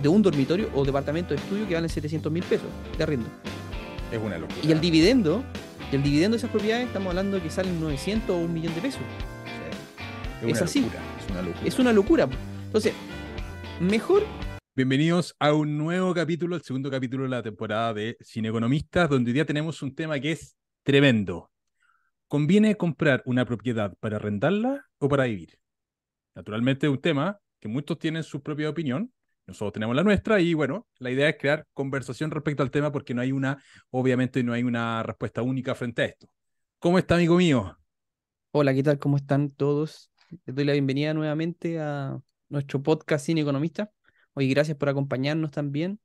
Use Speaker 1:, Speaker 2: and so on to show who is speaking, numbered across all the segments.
Speaker 1: de un dormitorio o departamento de estudio que valen 700 mil pesos de arriendo.
Speaker 2: Es una locura.
Speaker 1: Y el dividendo, el dividendo de esas propiedades, estamos hablando de que salen 900 o un millón de pesos.
Speaker 2: es,
Speaker 1: es así.
Speaker 2: Locura, es una locura.
Speaker 1: Es una locura. Entonces, mejor
Speaker 2: Bienvenidos a un nuevo capítulo, el segundo capítulo de la temporada de Cine Economistas, donde hoy día tenemos un tema que es tremendo. ¿Conviene comprar una propiedad para arrendarla o para vivir? Naturalmente es un tema que muchos tienen su propia opinión, nosotros tenemos la nuestra y bueno, la idea es crear conversación respecto al tema porque no hay una, obviamente no hay una respuesta única frente a esto. ¿Cómo está, amigo mío?
Speaker 1: Hola, ¿qué tal? ¿Cómo están todos? Les doy la bienvenida nuevamente a nuestro podcast Cine Economista. Oye, gracias por acompañarnos también.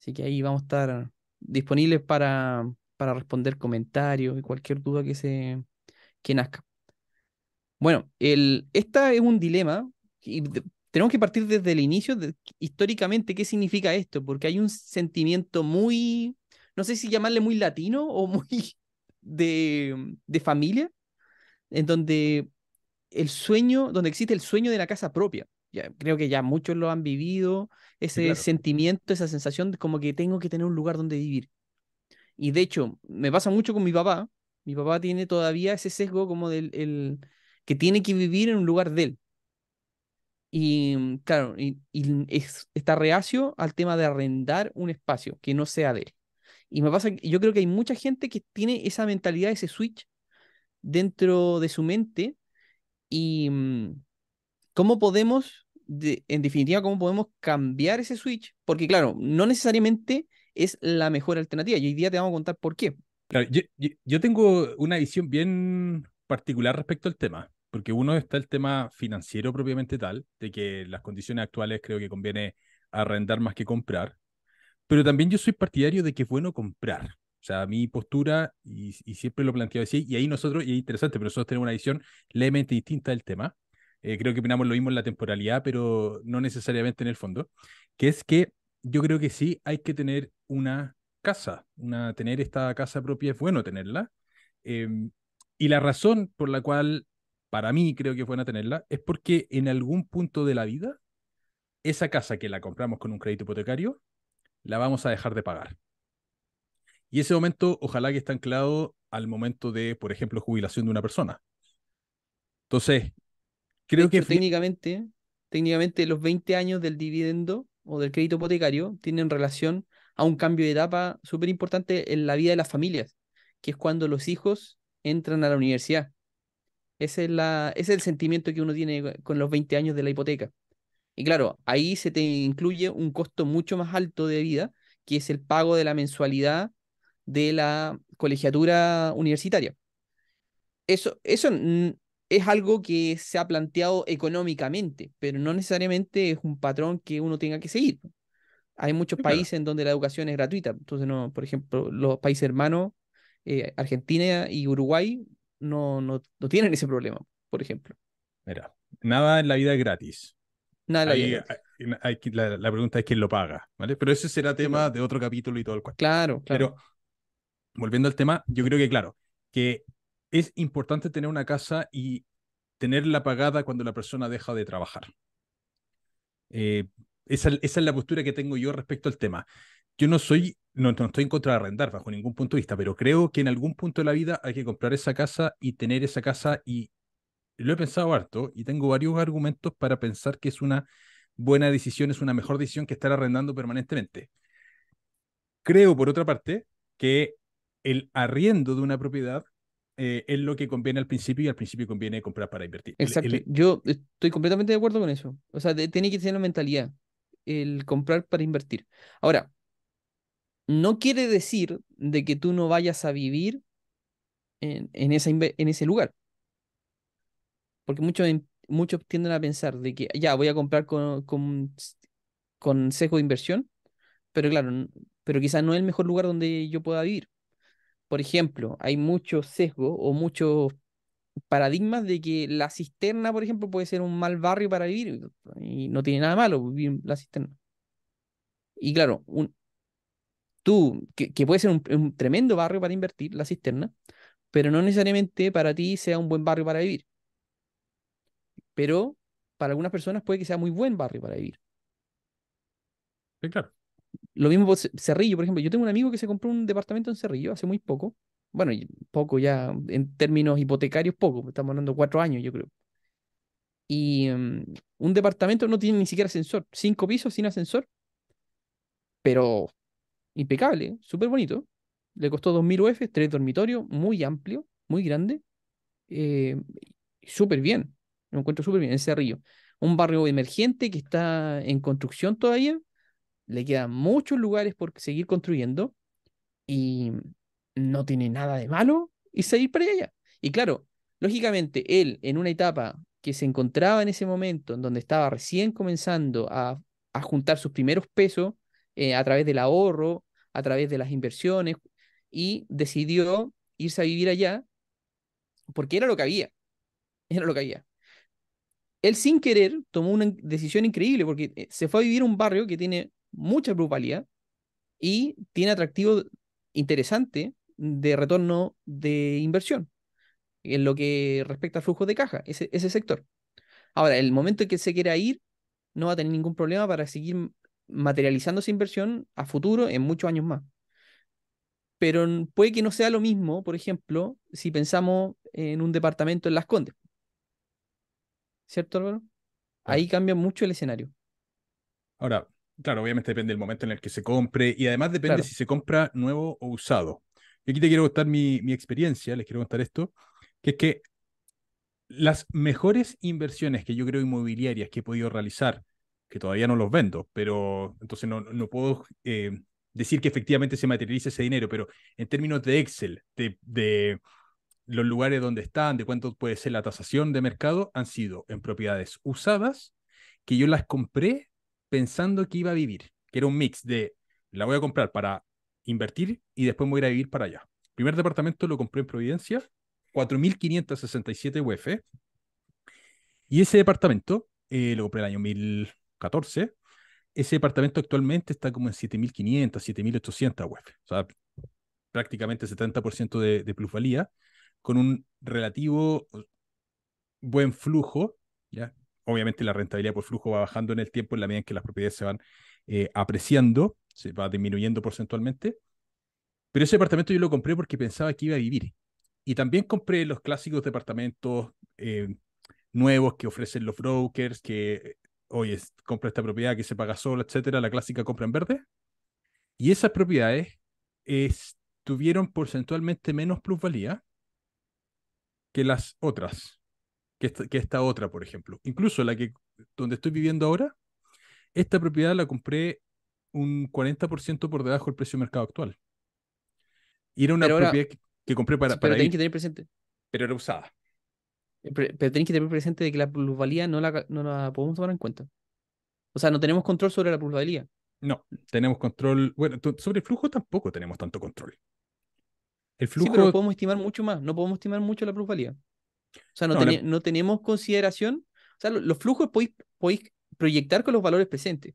Speaker 1: Así que ahí vamos a estar disponibles para, para responder comentarios y cualquier duda que se que nazca. Bueno, el, esta es un dilema tenemos que partir desde el inicio, de, históricamente, ¿qué significa esto? Porque hay un sentimiento muy, no sé si llamarle muy latino o muy de, de familia, en donde el sueño, donde existe el sueño de la casa propia ya, creo que ya muchos lo han vivido, ese
Speaker 2: claro.
Speaker 1: sentimiento, esa sensación de como que tengo que tener un lugar donde vivir. Y de hecho, me pasa mucho con mi papá. Mi papá tiene todavía ese sesgo como del el, que tiene que vivir en un lugar de él. Y mm, claro, y, y es, está reacio al tema de arrendar un espacio que no sea de él. Y me pasa, yo creo que hay mucha gente que tiene esa mentalidad, ese switch dentro de su mente. Y, mm, ¿Cómo podemos, de, en definitiva, cómo podemos cambiar ese switch? Porque claro, no necesariamente es la mejor alternativa y hoy día te vamos a contar por qué.
Speaker 2: Claro, yo, yo, yo, tengo una visión bien particular respecto al tema, porque uno está el tema financiero propiamente tal, de que las condiciones actuales creo que conviene arrendar más que comprar, pero también yo soy partidario de que es bueno comprar. O sea, mi postura, y, y siempre lo planteo así, y ahí nosotros, y es interesante, pero nosotros tenemos una visión levemente distinta del tema, eh, creo que opinamos lo mismo en la temporalidad, pero no necesariamente en el fondo, que es que yo creo que sí hay que tener una casa, una, tener esta casa propia es bueno tenerla. Eh, y la razón por la cual para mí creo que es buena tenerla es porque en algún punto de la vida, esa casa que la compramos con un crédito hipotecario, la vamos a dejar de pagar. Y ese momento, ojalá que esté anclado al momento de, por ejemplo, jubilación de una persona. Entonces, Creo
Speaker 1: hecho,
Speaker 2: que
Speaker 1: técnicamente, técnicamente los 20 años del dividendo o del crédito hipotecario tienen relación a un cambio de etapa súper importante en la vida de las familias, que es cuando los hijos entran a la universidad. Ese es, la, ese es el sentimiento que uno tiene con los 20 años de la hipoteca. Y claro, ahí se te incluye un costo mucho más alto de vida, que es el pago de la mensualidad de la colegiatura universitaria. Eso, eso es algo que se ha planteado económicamente, pero no necesariamente es un patrón que uno tenga que seguir. Hay muchos
Speaker 2: Sí, claro.
Speaker 1: países en donde la educación es gratuita. Entonces, no, por ejemplo, los países hermanos, eh, Argentina y Uruguay, no, no, no tienen ese problema, por ejemplo.
Speaker 2: Mira, nada en la vida es gratis.
Speaker 1: Nada de la vida gratis.
Speaker 2: hay- la, la pregunta es quién lo paga, ¿vale? Pero ese será tema de otro capítulo y todo el cual.
Speaker 1: Claro, claro.
Speaker 2: Pero volviendo al tema, yo creo que, claro, que es importante tener una casa y tenerla pagada cuando la persona deja de trabajar. Eh, esa, esa es la postura que tengo yo respecto al tema. Yo no soy, no, no estoy en contra de arrendar bajo ningún punto de vista, pero creo que en algún punto de la vida hay que comprar esa casa y tener esa casa y lo he pensado harto y tengo varios argumentos para pensar que es una buena decisión, es una mejor decisión que estar arrendando permanentemente. Creo, por otra parte, que el arriendo de una propiedad eh, es lo que conviene al principio y al principio conviene comprar para invertir. El-
Speaker 1: Exacto.
Speaker 2: el-
Speaker 1: Yo estoy completamente de acuerdo con eso. O sea, de- tiene que tener la mentalidad, el comprar para invertir. Ahora, no quiere decir de que tú no vayas a vivir en, en, en ese lugar. Porque muchos, muchos tienden a pensar de que ya voy a comprar con, con, sesgo de inversión, pero claro, pero quizás no es el mejor lugar donde yo pueda vivir. Por ejemplo, hay muchos sesgos o muchos paradigmas de que la cisterna, por ejemplo, puede ser un mal barrio para vivir y no tiene nada malo vivir la cisterna. Y claro, un, tú, que, que puede ser un, un tremendo barrio para invertir, la cisterna, pero no necesariamente para ti sea un buen barrio para vivir. Pero para algunas personas puede que sea muy buen barrio para vivir.
Speaker 2: Sí, claro.
Speaker 1: Lo mismo por Ce- Cerrillo, por ejemplo. Yo tengo un amigo que se compró un departamento en Cerrillo hace muy poco. Bueno, poco ya, en términos hipotecarios, poco. Estamos hablando de cuatro años, yo creo. Y mm, un departamento no tiene ni siquiera ascensor. Cinco pisos sin ascensor, pero impecable, súper bonito. Le costó 2.000 UF, tres dormitorios, muy amplio, muy grande. eh, súper bien. Lo encuentro súper bien, en Cerrillo. Un barrio emergente que está en construcción todavía. Le quedan muchos lugares por seguir construyendo y no tiene nada de malo y seguir para allá. Y claro, lógicamente, él en una etapa que se encontraba en ese momento, en donde estaba recién comenzando a, a juntar sus primeros pesos eh, a través del ahorro, a través de las inversiones, y decidió irse a vivir allá porque era lo que había, era lo que había. Él sin querer tomó una decisión increíble porque eh, se fue a vivir a un barrio que tiene mucha plusvalía y tiene atractivo interesante de retorno de inversión en lo que respecta al flujo de caja, ese, ese sector. Ahora, el momento en que se quiera ir, no va a tener ningún problema para seguir materializando esa inversión a futuro en muchos años más. Pero puede que no sea lo mismo, por ejemplo, si pensamos en un departamento en Las Condes, ¿cierto, Álvaro? Ahí cambia mucho el escenario.
Speaker 2: Ahora, claro, obviamente depende del momento en el que se compre y además depende
Speaker 1: Claro.
Speaker 2: si se compra nuevo o usado. Y aquí te quiero contar mi, mi experiencia, les quiero contar esto, que es que las mejores inversiones que yo creo inmobiliarias que he podido realizar, que todavía no los vendo, pero entonces no, no puedo eh, decir que efectivamente se materialice ese dinero, pero en términos de Excel, de, de los lugares donde están, de cuánto puede ser la tasación de mercado, han sido en propiedades usadas que yo las compré pensando que iba a vivir, que era un mix de la voy a comprar para invertir y después me voy a ir a vivir para allá. El primer departamento lo compré en Providencia, 4.567 UF, y ese departamento eh, lo compré el año 2014. Ese departamento actualmente está como en 7.500, 7.800 UF, o sea, prácticamente 70% de, de plusvalía, con un relativo buen flujo, ¿ya? Obviamente la rentabilidad por flujo va bajando en el tiempo en la medida en que las propiedades se van eh, apreciando, se va disminuyendo porcentualmente. Pero ese departamento yo lo compré porque pensaba que iba a vivir. Y también compré los clásicos departamentos eh, nuevos que ofrecen los brokers, que, oye, compra esta propiedad que se paga solo, etcétera, la clásica compra en verde. Y esas propiedades eh, tuvieron porcentualmente menos plusvalía que las otras que esta, que esta otra, por ejemplo. Incluso la que donde estoy viviendo ahora, esta propiedad la compré un 40% por debajo del precio de mercado actual. Y era una
Speaker 1: Pero ahora,
Speaker 2: propiedad que, que compré para,
Speaker 1: pero
Speaker 2: para
Speaker 1: que
Speaker 2: ir,
Speaker 1: tener presente,
Speaker 2: pero era usada.
Speaker 1: Eh, pre- pero tenéis que tener presente de que la plusvalía no la, no la podemos tomar en cuenta. O sea, no tenemos control sobre la plusvalía.
Speaker 2: No, tenemos control. Bueno, sobre el flujo tampoco tenemos tanto control. El
Speaker 1: Sí, pero
Speaker 2: flujo,
Speaker 1: podemos estimar mucho más, no podemos estimar mucho la plusvalía. O sea, no,
Speaker 2: no, la-
Speaker 1: teni- no tenemos consideración, o sea, lo- los flujos podéis, podéis proyectar con los valores presentes,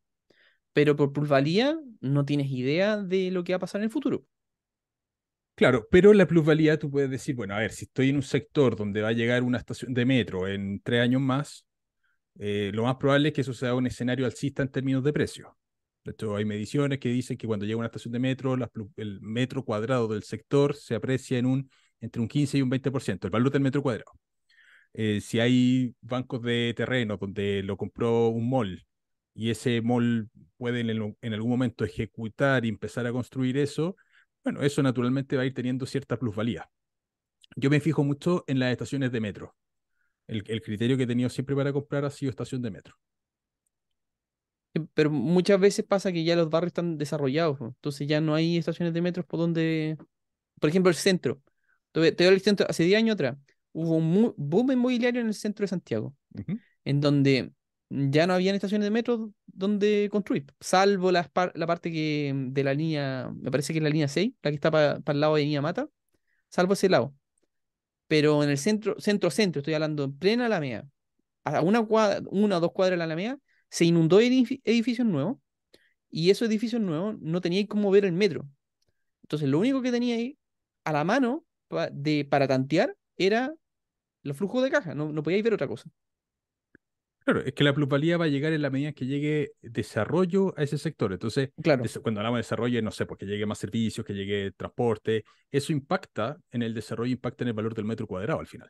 Speaker 1: pero por plusvalía no tienes idea de lo que va a pasar en el futuro.
Speaker 2: Claro, pero la plusvalía tú puedes decir, bueno, a ver, si estoy en un sector donde va a llegar una estación de metro en tres años más, eh, lo más probable es que eso sea un escenario alcista en términos de precio. De hecho, hay mediciones que dicen que cuando llega una estación de metro, plu- el metro cuadrado del sector se aprecia en un, entre un 15 y un 20%, el valor del metro cuadrado. Eh, si hay bancos de terreno donde lo compró un mall y ese mall puede en, el- en algún momento ejecutar y empezar a construir eso, bueno, eso naturalmente va a ir teniendo cierta plusvalía. Yo me fijo mucho en las estaciones de metro. El, el criterio que he tenido siempre para comprar ha sido estación de metro.
Speaker 1: Eh, Pero muchas veces pasa que ya los barrios están desarrollados, ¿no? entonces ya no hay estaciones de metros por donde, por ejemplo, el centro. Te doy el centro, hace 10 años atrás hubo un boom inmobiliario en el centro de Santiago. En donde ya no habían estaciones de metro donde construir, salvo par- la parte que de la línea, me parece que es la línea 6, la que está para el lado de Avenida Mata, salvo ese lado. Pero en el centro, centro, centro, estoy hablando en plena Alameda, a una una o dos cuadras de la Alameda, se inundó edifi- edificios nuevos y esos edificios nuevos no teníais cómo ver el metro. Entonces, lo único que teníais a la mano de, para tantear era los flujos de caja, no, no podíais ver otra cosa.
Speaker 2: Claro, es que la plusvalía va a llegar en la medida que llegue desarrollo a ese sector. Entonces,
Speaker 1: Claro,
Speaker 2: cuando hablamos de desarrollo, no sé, porque llegue más servicios, que llegue transporte, eso impacta en el desarrollo, impacta en el valor del metro cuadrado al final.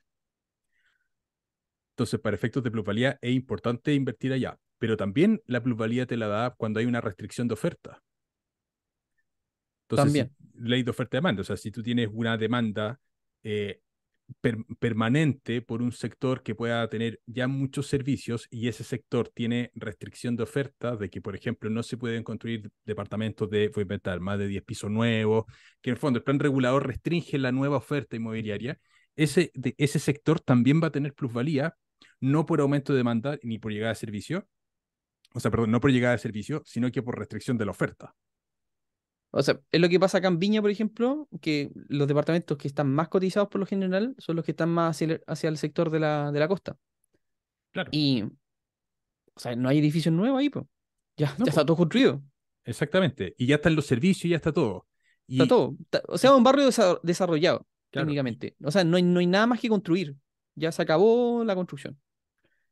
Speaker 2: Entonces, para efectos de plusvalía es importante invertir allá, pero también la plusvalía te la da cuando hay una restricción de oferta. Entonces, si,
Speaker 1: también.
Speaker 2: ley de oferta y demanda, o sea, si tú tienes una demanda eh, per- permanente por un sector que pueda tener ya muchos servicios y ese sector tiene restricción de oferta, de que, por ejemplo, no se pueden construir departamentos de, voy a inventar, más de 10 pisos nuevos, que en el fondo el plan regulador restringe la nueva oferta inmobiliaria, ese, ese sector también va a tener plusvalía, no por aumento de demanda ni por llegada de servicio, o sea, perdón, no por llegada de servicio, sino que por restricción de la oferta.
Speaker 1: O sea, es lo que pasa acá en Viña, por ejemplo, que los departamentos que están más cotizados por lo general son los que están más hacia el, hacia el sector de la, de la costa.
Speaker 2: Claro.
Speaker 1: Y, o sea, no hay edificios nuevos ahí, pues. Ya,
Speaker 2: No,
Speaker 1: ya está todo construido.
Speaker 2: Exactamente. Y ya están los servicios ya está todo. Y,
Speaker 1: Está todo. O sea, un barrio desa- desarrollado,
Speaker 2: Claro,
Speaker 1: técnicamente. O sea, no hay, no hay nada más que construir. Ya se acabó la construcción.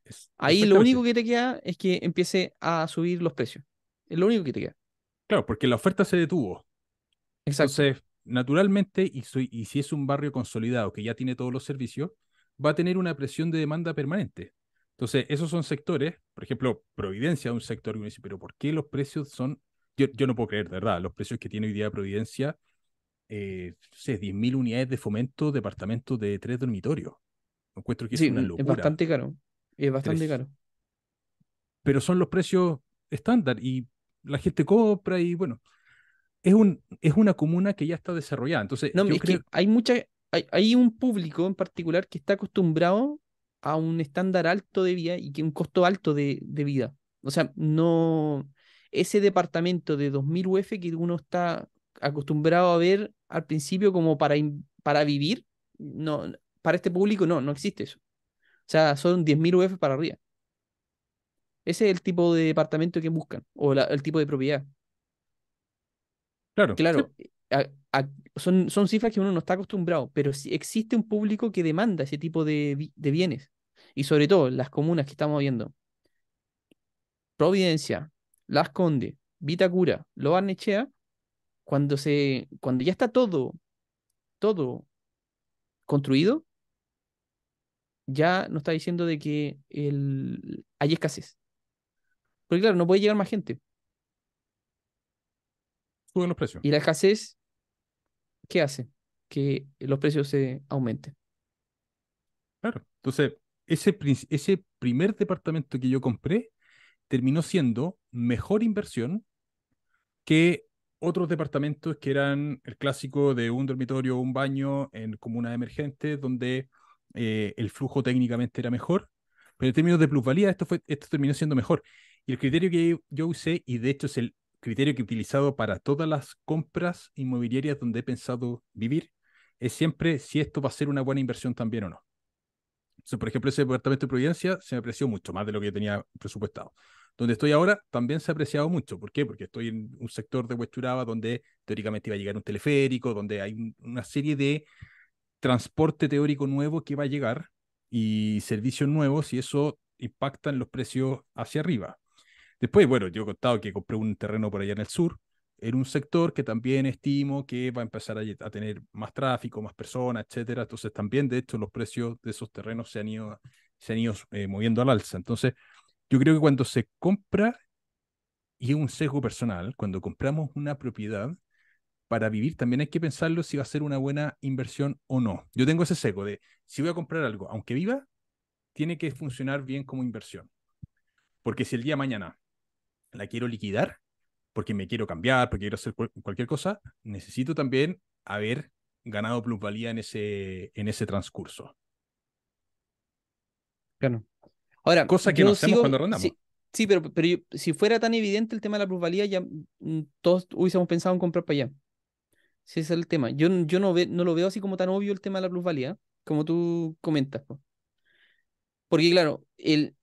Speaker 2: es-
Speaker 1: Ahí lo único que te queda es que empiece a subir los precios. Es lo único que te queda.
Speaker 2: Claro, porque la oferta se detuvo.
Speaker 1: Exacto.
Speaker 2: Entonces, naturalmente, y, soy, y si es un barrio consolidado que ya tiene todos los servicios, va a tener una presión de demanda permanente. Entonces, esos son sectores, por ejemplo, Providencia es un sector que uno dice, pero ¿por qué los precios son? Yo, yo no puedo creer, de verdad, los precios que tiene hoy día Providencia, eh, no sé, 10.000 unidades de fomento, departamentos de tres dormitorios. Encuentro que es
Speaker 1: Sí,
Speaker 2: una
Speaker 1: es
Speaker 2: locura.
Speaker 1: bastante caro. Es bastante
Speaker 2: Tres.
Speaker 1: caro.
Speaker 2: pero son los precios estándar y la gente compra y bueno, es, un, es una comuna que ya está desarrollada. Entonces,
Speaker 1: No,
Speaker 2: yo
Speaker 1: es
Speaker 2: creo,
Speaker 1: que hay mucha, hay, hay un público en particular que está acostumbrado a un estándar alto de vida y que un costo alto de, de vida. O sea, no ese departamento de 2000 UF que uno está acostumbrado a ver al principio como para, para vivir, no, para este público no, no existe eso. O sea, son 10.000 UF para arriba. Ese es el tipo de departamento que buscan, o la- el tipo de propiedad.
Speaker 2: claro,
Speaker 1: Claro, a- a- son, son cifras que uno no está acostumbrado, pero sí existe un público que demanda ese tipo de, de bienes. Y sobre todo las comunas que estamos viendo. Providencia, Las Condes, Vitacura, Lo Barnechea, cuando se, cuando ya está todo, todo construido, ya nos está diciendo de que el, hay escasez. Porque claro, no puede llegar más gente.
Speaker 2: suben los precios.
Speaker 1: Y la escasez, ¿qué hace? Que los precios se aumenten.
Speaker 2: Claro. Entonces, ese, ese primer departamento que yo compré terminó siendo mejor inversión que otros departamentos que eran el clásico de un dormitorio o un baño en comunas emergentes donde eh, el flujo técnicamente era mejor, pero en términos de plusvalía esto, fue, esto terminó siendo mejor. Y el criterio que yo usé, y de hecho es el criterio que he utilizado para todas las compras inmobiliarias donde he pensado vivir, es siempre si esto va a ser una buena inversión también o no. Por ejemplo, ese departamento de Providencia se me apreció mucho más de lo que yo tenía presupuestado. Donde estoy ahora también se ha apreciado mucho. ¿Por qué? Porque estoy en un sector de Huechuraba donde teóricamente iba a llegar un teleférico, donde hay un- una serie de transporte teórico nuevo que va a llegar y servicios nuevos y eso impacta en los precios hacia arriba. Después, bueno, yo he contado que compré un terreno por allá en el sur, en un sector que también estimo que va a empezar a, tener más tráfico, más personas, etcétera. Entonces también, de hecho, los precios de esos terrenos se han ido, se han ido eh, moviendo al alza. Entonces, yo creo que cuando se compra, y es un sesgo personal, cuando compramos una propiedad, para vivir también hay que pensarlo si va a ser una buena inversión o no. Yo tengo ese sesgo de, si voy a comprar algo, aunque viva, tiene que funcionar bien como inversión. Porque si el día de mañana la quiero liquidar, porque me quiero cambiar, porque quiero hacer cual- cualquier cosa, necesito también haber ganado plusvalía en ese, en ese transcurso.
Speaker 1: Claro. Ahora,
Speaker 2: Cosa que no hacemos
Speaker 1: sigo-
Speaker 2: cuando arrendamos.
Speaker 1: Sí, sí, pero, pero yo- si fuera tan evidente el tema de la plusvalía, ya mm, todos hubiésemos pensado en comprar para allá. Ese es el tema. Yo, yo no, ve, no lo veo así como tan obvio el tema de la plusvalía, como tú comentas. po. Porque claro, el,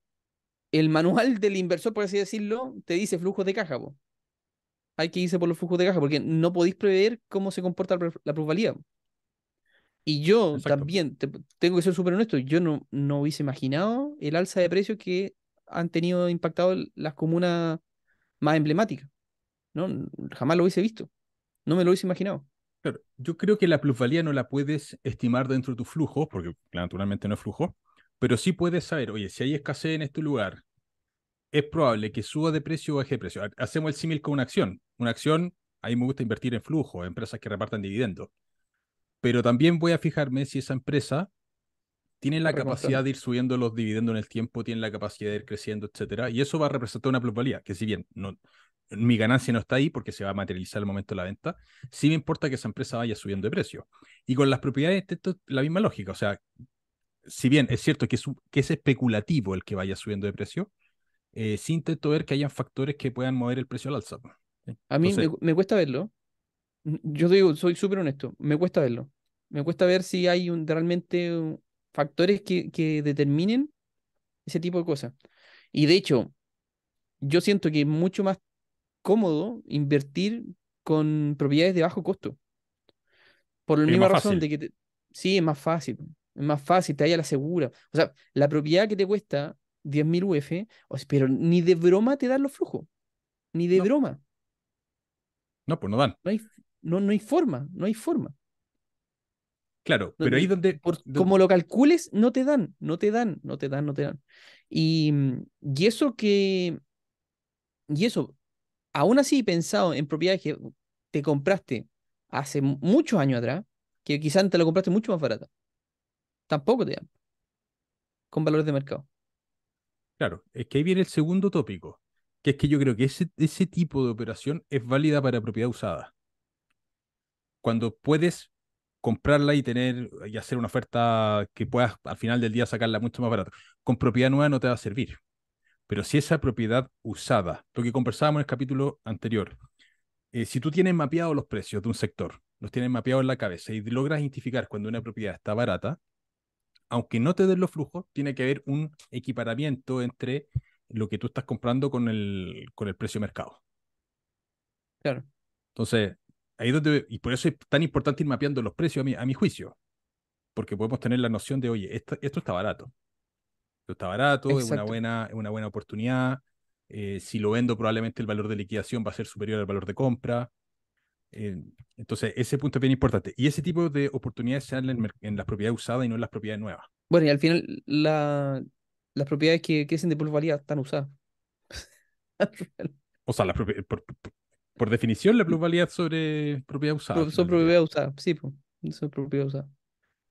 Speaker 1: el manual del inversor, por así decirlo, te dice flujos de caja. po. Hay que irse por los flujos de caja, porque no podéis prever cómo se comporta la, plu- la plusvalía. Y yo
Speaker 2: Exacto.
Speaker 1: también, te- tengo que ser súper honesto, yo no, no hubiese imaginado el alza de precios que han tenido impactado las comunas más emblemáticas. ¿no? Jamás lo hubiese visto. No me lo hubiese imaginado.
Speaker 2: Claro, yo creo que la plusvalía no la puedes estimar dentro de tu flujo, porque naturalmente no es flujo, pero sí puedes saber, oye, si hay escasez en este lugar, es probable que suba de precio o baje de precio. Hacemos el símil con una acción. Una acción, a mí me gusta invertir en flujo, empresas que repartan dividendos. Pero también voy a fijarme si esa empresa tiene la capacidad de ir subiendo los dividendos en el tiempo, tiene la capacidad de ir creciendo, etcétera, y eso va a representar una plusvalía, que si bien no, mi ganancia no está ahí porque se va a materializar el momento de la venta, sí me importa que esa empresa vaya subiendo de precio. Y con las propiedades, esto es la misma lógica, o sea, si bien es cierto que es, que es especulativo el que vaya subiendo de precio, eh, sí intento ver que hayan factores que puedan mover el precio al alza.
Speaker 1: A mí me, cuesta verlo. Yo digo, soy súper honesto, me cuesta verlo. Me cuesta ver si hay un, realmente factores que, que determinen ese tipo de cosas. Y de hecho, yo siento que es mucho más cómodo invertir con propiedades de bajo costo. Por la misma razón de que sí, es más fácil. Es más fácil, te haya la segura. O sea, la propiedad que te cuesta 10.000 UF, pero ni de broma te dan los flujos. Ni de broma.
Speaker 2: No, pues no dan.
Speaker 1: No hay, no, no hay forma, no hay forma.
Speaker 2: Claro, pero ahí donde,
Speaker 1: Como lo calcules, no te dan, no te dan, no te dan, no te dan. Y, y eso que. Y eso, aún así pensado en propiedades que te compraste hace muchos años atrás, que quizás te lo compraste mucho más barata, tampoco te dan. Con valores de mercado.
Speaker 2: Claro, es que ahí viene el segundo tópico, que es que yo creo que ese, ese tipo de operación es válida para propiedad usada. Cuando puedes comprarla y tener y hacer una oferta que puedas al final del día sacarla mucho más barata. Con propiedad nueva no te va a servir. Pero si esa propiedad usada, lo que conversábamos en el capítulo anterior, eh, si tú tienes mapeados los precios de un sector, los tienes mapeados en la cabeza y logras identificar cuando una propiedad está barata, aunque no te den los flujos, tiene que haber un equiparamiento entre lo que tú estás comprando con el, con el precio de mercado.
Speaker 1: Claro.
Speaker 2: Entonces, ahí donde, y por eso es tan importante ir mapeando los precios a mi, a mi juicio, porque podemos tener la noción de, oye, esto, esto está barato. Esto está barato, es una, buena, es una buena oportunidad. Eh, si lo vendo, probablemente el valor de liquidación va a ser superior al valor de compra. Eh, entonces, ese punto es bien importante. Y ese tipo de oportunidades se dan en, en las propiedades usadas y no en las propiedades nuevas.
Speaker 1: Bueno, y al final, la, las propiedades que, que de plusvalía están usadas.
Speaker 2: o sea, las propiedades, por definición, la plusvalía sobre propiedad usada.
Speaker 1: Son propiedad usada, sí, son propiedad usada.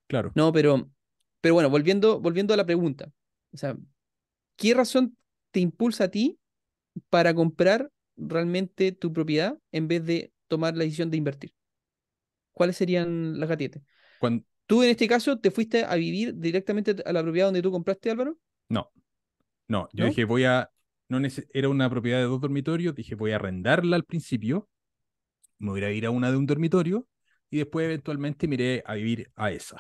Speaker 2: Claro.
Speaker 1: No, pero, pero bueno, volviendo, volviendo a la pregunta. O sea, ¿qué razón te impulsa a ti para comprar realmente tu propiedad en vez de tomar la decisión de invertir? ¿Cuáles serían las gatietes?
Speaker 2: Cuando...
Speaker 1: ¿Tú en este caso te fuiste a vivir directamente a la propiedad donde tú compraste, Álvaro?
Speaker 2: No. No, yo dije, voy a, no era una propiedad de dos dormitorios, dije voy a arrendarla al principio, me voy a ir a una de un dormitorio y después eventualmente miré a vivir a esa.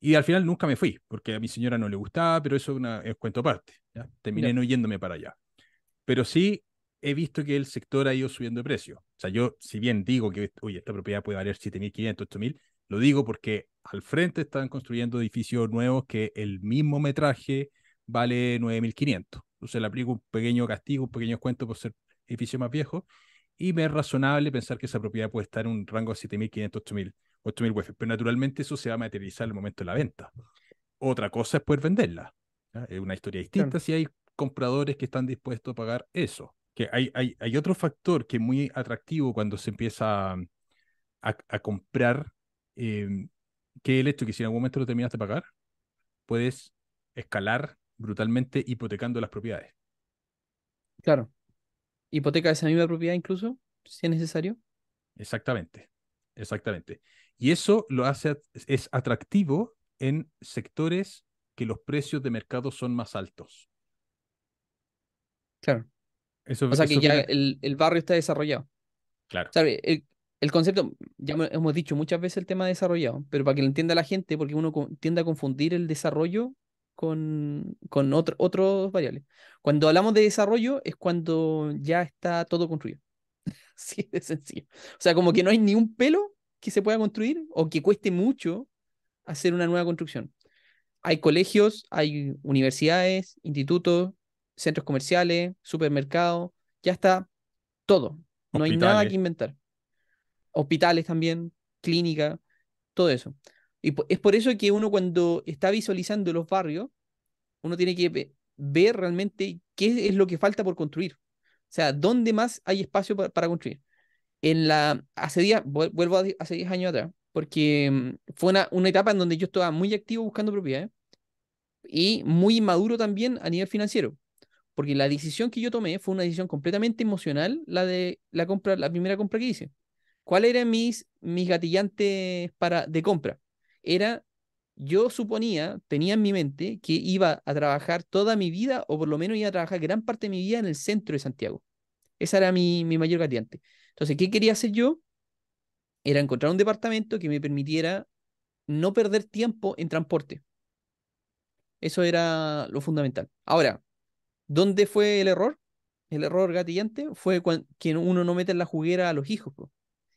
Speaker 2: Y al final nunca me fui, porque a mi señora no le gustaba, pero eso es, una, cuento aparte. ¿ya? Terminé no yéndome para allá. Pero sí he visto que el sector ha ido subiendo de precio. O sea, yo, si bien digo que, oye, esta propiedad puede valer 7.500, 8.000, lo digo porque al frente están construyendo edificios nuevos que el mismo metraje vale 9.500. Entonces le aplico un pequeño castigo, un pequeño cuento por ser edificio más viejo, y me es razonable pensar que esa propiedad puede estar en un rango de 7.500, 8.000, 8.000 UF. Pero naturalmente eso se va a materializar en el momento de la venta. Otra cosa es poder venderla. Es una historia distinta si hay compradores que están dispuestos a pagar eso. Que hay, hay, hay otro factor que es muy atractivo cuando se empieza a, a, comprar, eh, que el hecho que si en algún momento lo terminas de pagar, puedes escalar brutalmente hipotecando las propiedades.
Speaker 1: Claro. Hipoteca esa misma propiedad incluso, si es necesario.
Speaker 2: Exactamente, exactamente. Y eso lo hace, es atractivo en sectores que los precios de mercado son más altos.
Speaker 1: Claro. Eso, o sea que ya el, el, barrio está desarrollado.
Speaker 2: Claro.
Speaker 1: ¿Sabe? El, el, concepto, ya hemos dicho muchas veces el tema desarrollado, pero para que lo entienda la gente, porque uno tiende a confundir el desarrollo con, con otros variables. Cuando hablamos de desarrollo es cuando ya está todo construido. sí, de sencillo. O sea, como que no hay ni un pelo que se pueda construir o que cueste mucho hacer una nueva construcción. Hay colegios, hay universidades, institutos, centros comerciales, supermercados, ya está todo. No hay nada que inventar. Hospitales también, clínica, todo eso. Y es por eso que uno cuando está visualizando los barrios, uno tiene que ver realmente qué es lo que falta por construir. O sea, ¿dónde más hay espacio para, construir? En la, hace días, vuelvo a, hace 10 años atrás, porque mm, fue una, una, etapa en donde yo estaba muy activo buscando propiedades y muy inmaduro también a nivel financiero, porque la decisión que yo tomé fue una decisión completamente emocional, la de la compra, la primera compra que hice. ¿Cuáles eran mis, mis gatillantes para, de compra? Era yo suponía, tenía en mi mente que iba a trabajar toda mi vida, o por lo menos iba a trabajar gran parte de mi vida en el centro de Santiago. Esa era mi, mi mayor gatilante. Entonces, ¿qué quería hacer yo? Era encontrar un departamento que me permitiera no perder tiempo en transporte. Eso era lo fundamental. Ahora, ¿dónde fue el error? El error gatillante fue que uno no mete en la juguera a los hijos.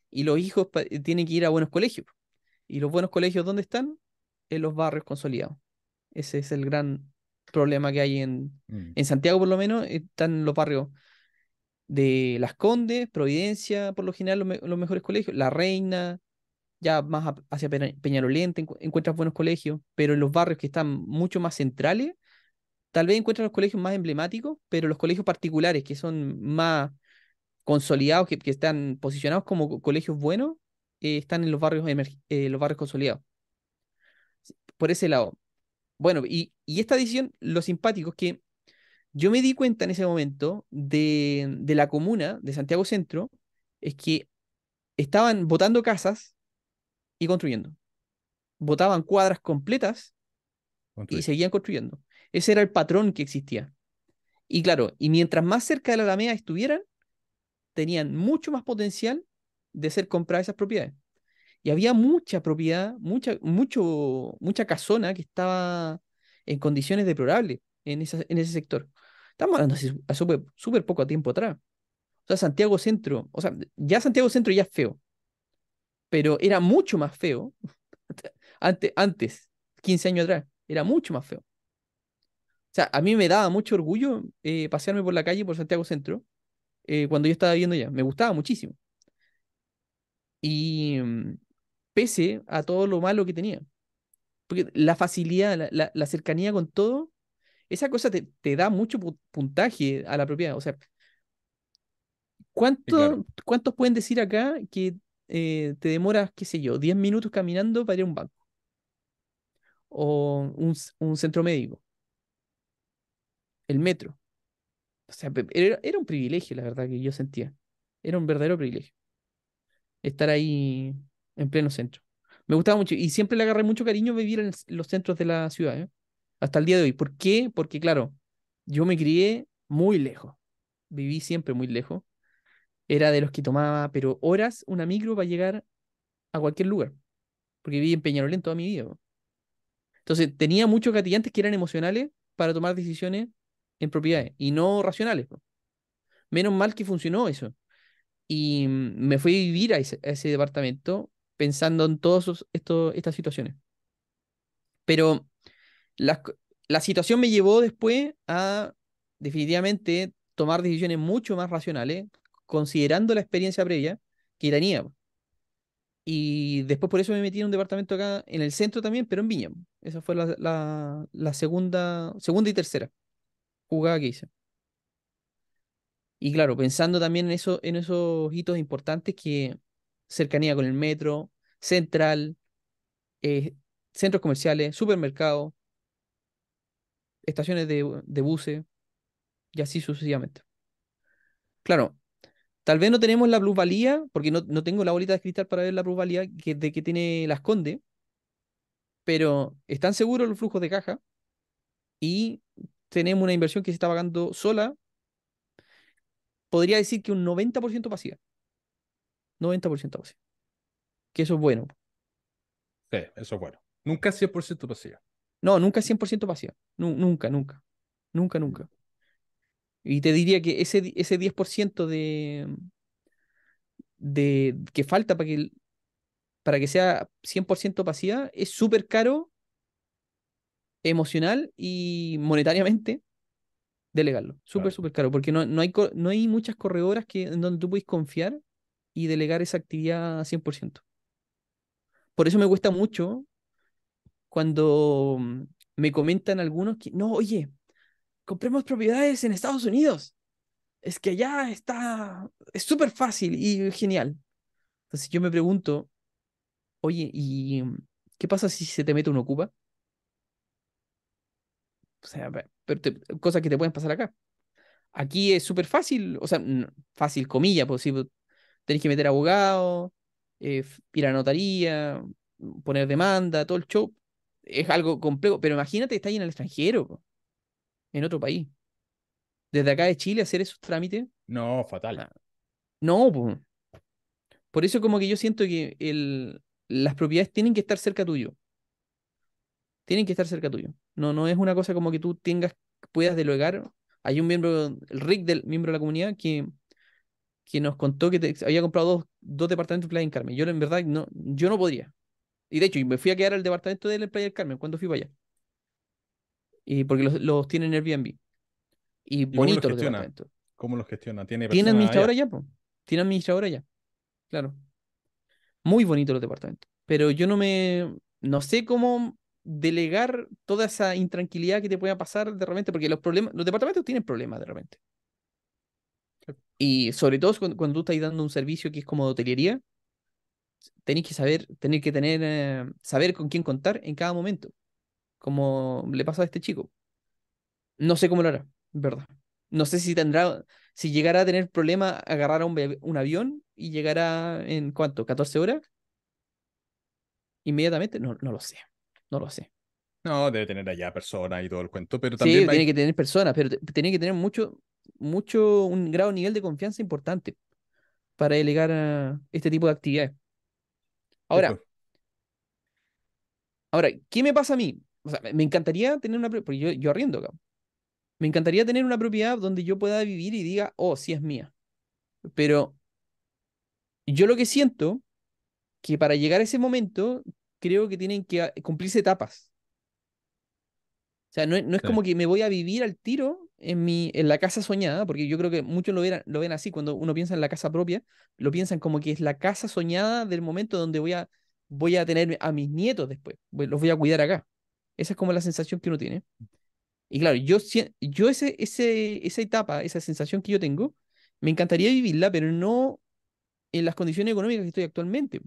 Speaker 1: Y los hijos tienen que ir a buenos colegios. ¿Y los buenos colegios dónde están? en los barrios consolidados. Ese es el gran problema que hay en, mm. en Santiago, por lo menos, están los barrios de Las Condes, Providencia, por lo general los, mejores colegios, La Reina, ya más hacia Peñarolén encuentras buenos colegios, pero en los barrios que están mucho más centrales, tal vez encuentras los colegios más emblemáticos, pero los colegios particulares que son más consolidados, que, están posicionados como colegios buenos, eh, están en los barrios, eh, los barrios consolidados por ese lado. Bueno, y, esta decisión, lo simpático es que yo me di cuenta en ese momento de, la comuna de Santiago Centro, es que estaban botando casas y construyendo. Botaban cuadras completas y seguían construyendo. Ese era el patrón que existía. Y claro, y mientras más cerca de la Alameda estuvieran, tenían mucho más potencial de ser compradas esas propiedades. Y había mucha propiedad, mucha, mucho, mucha casona que estaba en condiciones deplorables en, en ese sector. Estamos hablando a súper poco tiempo atrás. O sea, Santiago Centro, o sea, ya Santiago Centro ya es feo, pero era mucho más feo antes, antes, 15 años atrás, era mucho más feo. O sea, a mí me daba mucho orgullo eh, pasearme por la calle por Santiago Centro eh, cuando yo estaba viviendo allá. Me gustaba muchísimo. Y, mm, pese a todo lo malo que tenía. Porque la facilidad, la, cercanía con todo, esa cosa te, da mucho puntaje a la propiedad. O sea, ¿cuánto, ¿cuántos pueden decir acá que eh, te demoras, qué sé yo, 10 minutos caminando para ir a un banco? O un, centro médico. El metro. O sea, era, era un privilegio, la verdad, que yo sentía. Era un verdadero privilegio. Estar ahí en pleno centro. Me gustaba mucho y siempre le agarré mucho cariño vivir en, los centros de la ciudad, ¿eh? hasta el día de hoy. ¿Por qué? Porque, claro, yo me crié muy lejos, viví siempre muy lejos. Era de los que tomaba, pero horas una micro para llegar a cualquier lugar, porque viví en Peñarolén toda mi vida. Entonces, tenía muchos gatillantes que eran emocionales para tomar decisiones en propiedades y no racionales. Menos mal que funcionó eso. Y me fui a vivir a ese, departamento pensando en todas estas situaciones. Pero la, la situación me llevó después a definitivamente tomar decisiones mucho más racionales, considerando la experiencia previa que tenía. Y después por eso me metí en un departamento acá en el centro también, pero en Viña. Esa fue la, la, segunda, segunda y tercera jugada que hice. Y claro, pensando también en, eso, en esos hitos importantes que cercanía con el metro, central, eh, centros comerciales, supermercados, estaciones de, buses y así sucesivamente. Claro, tal vez no tenemos la plusvalía, porque no, tengo la bolita de cristal para ver la plusvalía que, de que tiene las Conde, pero están seguros los flujos de caja y tenemos una inversión que se está pagando sola. Podría decir que un 90% pasiva. 90% pasiva que eso es bueno.
Speaker 2: Sí, eso es bueno. Nunca 100% pasiva.
Speaker 1: No, nunca 100% pasiva. nunca, nunca. Nunca, nunca. Y te diría que ese, ese 10% de, de que falta para que, para que sea 100% pasiva es súper caro emocional y monetariamente Delegarlo. Súper,
Speaker 2: Claro.
Speaker 1: súper caro. Porque no, no, hay, no hay muchas corredoras que, en donde tú puedes confiar y delegar esa actividad 100%. Por eso me cuesta mucho cuando mm, me comentan algunos que, no, oye, compremos propiedades en Estados Unidos. Es que allá está, es súper fácil y genial. Entonces yo me pregunto, oye, ¿y mm, qué pasa si se te mete un ocupa? O sea, pe- pero te- cosas que te pueden pasar acá. Aquí es súper fácil, o sea, fácil, comilla, pues pues, tenés que meter abogado, eh, ir a notaría, poner demanda, todo el show. Es algo complejo, pero imagínate estás ahí en el extranjero, po, en otro país. Desde acá de Chile hacer esos trámites,
Speaker 2: No, fatal.
Speaker 1: Ah. no, pues. Por eso como que yo siento que el, las propiedades tienen que estar cerca tuyo. Tienen que estar cerca tuyo. No, no es una cosa como que tú tengas, puedas delegar. Hay un miembro, el Rick del miembro de la comunidad, que, que nos contó que te- había comprado dos, dos departamentos en Playa del Carmen. Yo en verdad no, yo no podría. Y de hecho, y me fui a quedar al departamento de él en Playa del Carmen cuando fui para allá. Y porque los, los tienen en Airbnb. Y
Speaker 2: los
Speaker 1: bonitos los departamentos.
Speaker 2: ¿Cómo los gestiona? ¿Tiene
Speaker 1: Tiene administradora
Speaker 2: allá?
Speaker 1: ya, pues. Tiene administradora ya. Claro. Muy bonitos los departamentos. Pero yo no me. No sé cómo delegar toda esa intranquilidad que te pueda pasar de repente, porque los problemas, los departamentos tienen problemas de repente. Y sobre todo cuando, cuando tú estás dando un servicio que es como de hotelería, tenés que saber, tener que tener, eh, saber con quién contar en cada momento. Como le pasa a este chico. No sé cómo lo hará, verdad. No sé si tendrá, si llegará a tener problema agarrar a un, un avión y llegará en cuánto, 14 horas inmediatamente. No, no lo sé, no lo sé.
Speaker 2: No, debe tener allá personas y todo el cuento, pero
Speaker 1: Sí,
Speaker 2: también
Speaker 1: tiene
Speaker 2: hay...
Speaker 1: que tener personas, pero tiene que tener mucho, mucho, un grado, nivel de confianza importante para delegar a este tipo de actividades.
Speaker 2: Sí,
Speaker 1: Ahora, ahora, ¿qué me pasa a mí? O sea, me encantaría tener una, porque yo, yo arriendo acá. Me encantaría tener una propiedad donde yo pueda vivir y diga, oh, sí es mía. Pero yo lo que siento que para llegar a ese momento, creo que tienen que ah, cumplirse etapas. O sea, no, es- no es
Speaker 2: Sí.
Speaker 1: como que me voy a vivir al tiro en mi, en la casa soñada, porque yo creo que muchos lo ven, lo ven así, cuando uno piensa en la casa propia, lo piensan como que es la casa soñada del momento donde voy a, voy a tener a mis nietos después, los voy a cuidar acá. Esa es como la sensación que uno tiene. Y claro, yo, yo ese, ese, esa etapa, esa sensación que yo tengo, me encantaría vivirla, pero no en las condiciones económicas que estoy actualmente.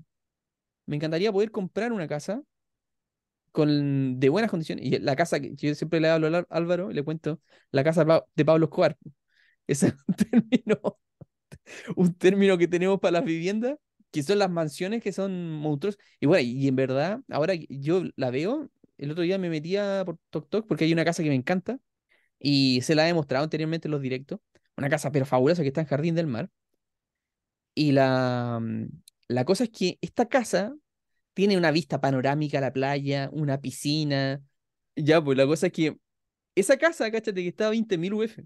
Speaker 1: Me encantaría poder comprar una casa con, de buenas condiciones. Y la casa que yo siempre le hablo a Ál- Álvaro, le cuento, la casa de Pa- de Pablo Escobar. Ese es un término, un término que tenemos para las viviendas, que son las mansiones que son monstruosas. Y bueno, y en verdad, ahora yo la veo, el otro día me metía por TokTok porque hay una casa que me encanta y se la he mostrado anteriormente en los directos. Una casa pero fabulosa que está en Jardín del Mar. Y la, mm, la cosa es que esta casa tiene una vista panorámica a la playa, una piscina. Ya, pues la cosa es que esa casa, cáchate que está a 20.000 UF.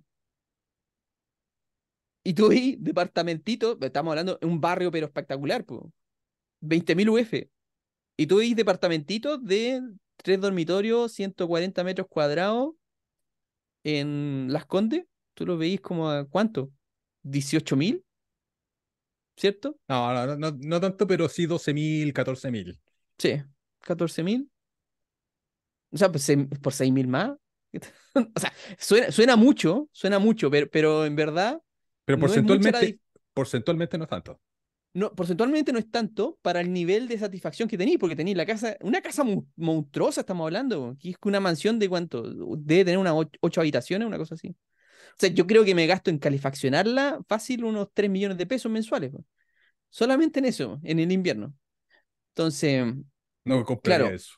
Speaker 1: Y tú ves departamentito, estamos hablando de un barrio pero espectacular, pues. 20.000 UF. Y tú ves departamentitos de tres dormitorios, 140 metros cuadrados en Las Condes. Tú lo veis como a cuánto? 18.000, ¿cierto?
Speaker 2: no, no, no, no tanto, pero sí 12.000, 14.000.
Speaker 1: Sí, 14.000. O sea, pues, por 6.000 más. O sea, suena, suena mucho, suena mucho, pero, pero en verdad
Speaker 2: Pero
Speaker 1: no
Speaker 2: porcentualmente,
Speaker 1: dif-
Speaker 2: porcentualmente no es tanto.
Speaker 1: no, porcentualmente no es tanto para el nivel de satisfacción que tenéis, porque tenéis la casa, una casa mu- monstruosa, estamos hablando, que es que una mansión de cuánto, debe tener unas och- ocho habitaciones, una cosa así. O sea, yo creo que me gasto en calefaccionarla fácil unos 3 millones de pesos mensuales, solamente en eso, en el invierno. Entonces,
Speaker 2: No compraría
Speaker 1: claro,
Speaker 2: eso.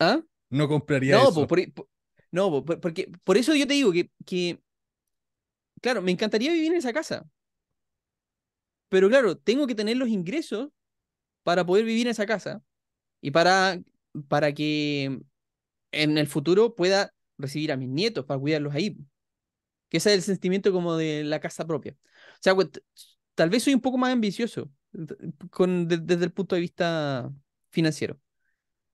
Speaker 1: ¿ah?
Speaker 2: No compraría
Speaker 1: No,
Speaker 2: eso.
Speaker 1: po, por, por- no, po, por- porque por eso yo te digo que, que, claro, me encantaría vivir en esa casa, pero claro, tengo que tener los ingresos para poder vivir en esa casa y para, para que en el futuro pueda recibir a mis nietos para cuidarlos ahí. Que ese es el sentimiento como de la casa propia. O sea, pues, tal vez soy un poco más ambicioso con, de- desde el punto de vista financiero.